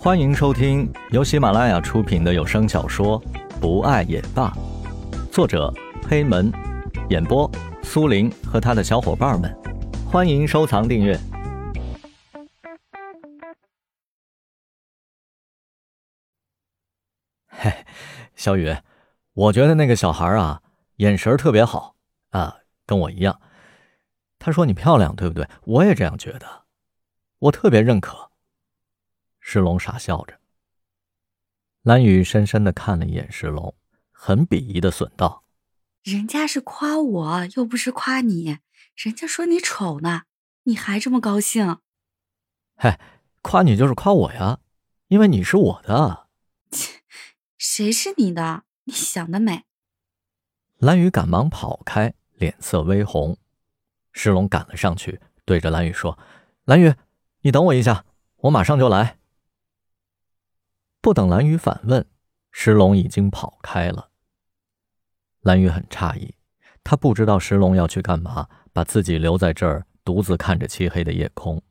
欢迎收听由喜马拉雅出品的有声小说《不爱也罢》，作者黑门，演播苏林和他的小伙伴们。欢迎收藏订阅。嘿，小雨，我觉得那个小孩啊，眼神特别好啊，跟我一样。他说你漂亮，对不对？我也这样觉得，我特别认可。石龙傻笑着，蓝雨深深的看了一眼石龙，很鄙夷的损道：“人家是夸我，又不是夸你。人家说你丑呢，你还这么高兴？嗨，夸你就是夸我呀，因为你是我的。切，谁是你的？你想得美！”蓝雨赶忙跑开，脸色微红。石龙赶了上去，对着蓝雨说：“蓝雨，你等我一下，我马上就来。”不等蓝雨反问，石龙已经跑开了。蓝雨很诧异，他不知道石龙要去干嘛，把自己留在这儿，独自看着漆黑的夜空。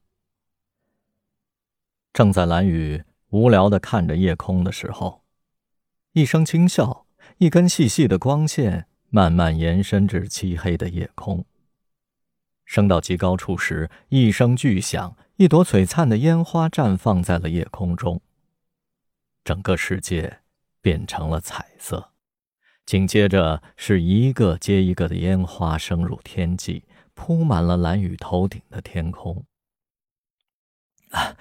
正在蓝雨无聊的看着夜空的时候，一声轻笑，一根细细的光线慢慢延伸至漆黑的夜空。升到极高处时，一声巨响，一朵璀璨的烟花绽放在了夜空中。整个世界变成了彩色，紧接着是一个接一个的烟花升入天际，铺满了蓝雨头顶的天空。啊，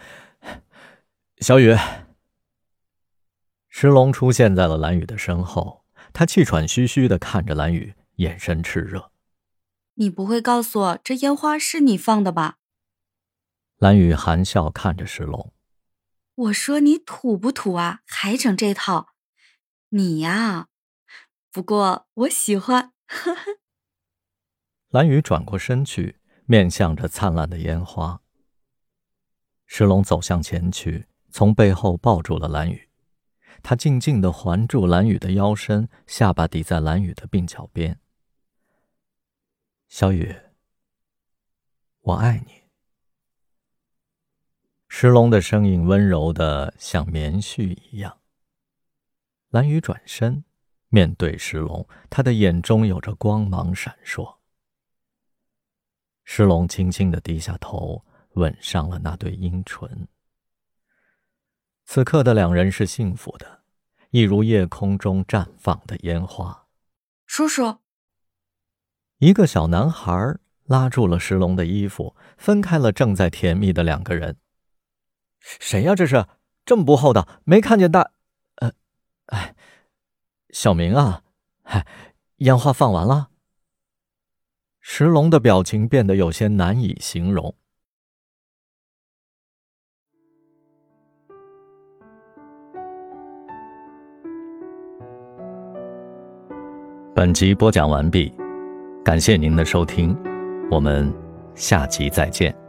小雨，石龙出现在了蓝雨的身后，他气喘吁吁的看着蓝雨，眼神炽热。你不会告诉我这烟花是你放的吧？蓝雨含笑看着石龙。我说你土不土啊？还整这套？你呀，不过我喜欢。蓝雨转过身去，面向着灿烂的烟花。石龙走向前去，从背后抱住了蓝雨。他静静的环住蓝雨的腰身，下巴抵在蓝雨的鬓角边。小雨，我爱你。石龙的声音温柔的像棉絮一样。蓝雨转身，面对石龙，他的眼中有着光芒闪烁。石龙轻轻的低下头，吻上了那对樱唇。此刻的两人是幸福的，一如夜空中绽放的烟花。叔叔，一个小男孩拉住了石龙的衣服，分开了正在甜蜜的两个人。谁呀？这是这么不厚道，没看见大……呃，哎，小明啊，嗨，烟花放完了。石龙的表情变得有些难以形容。本集播讲完毕，感谢您的收听，我们下集再见。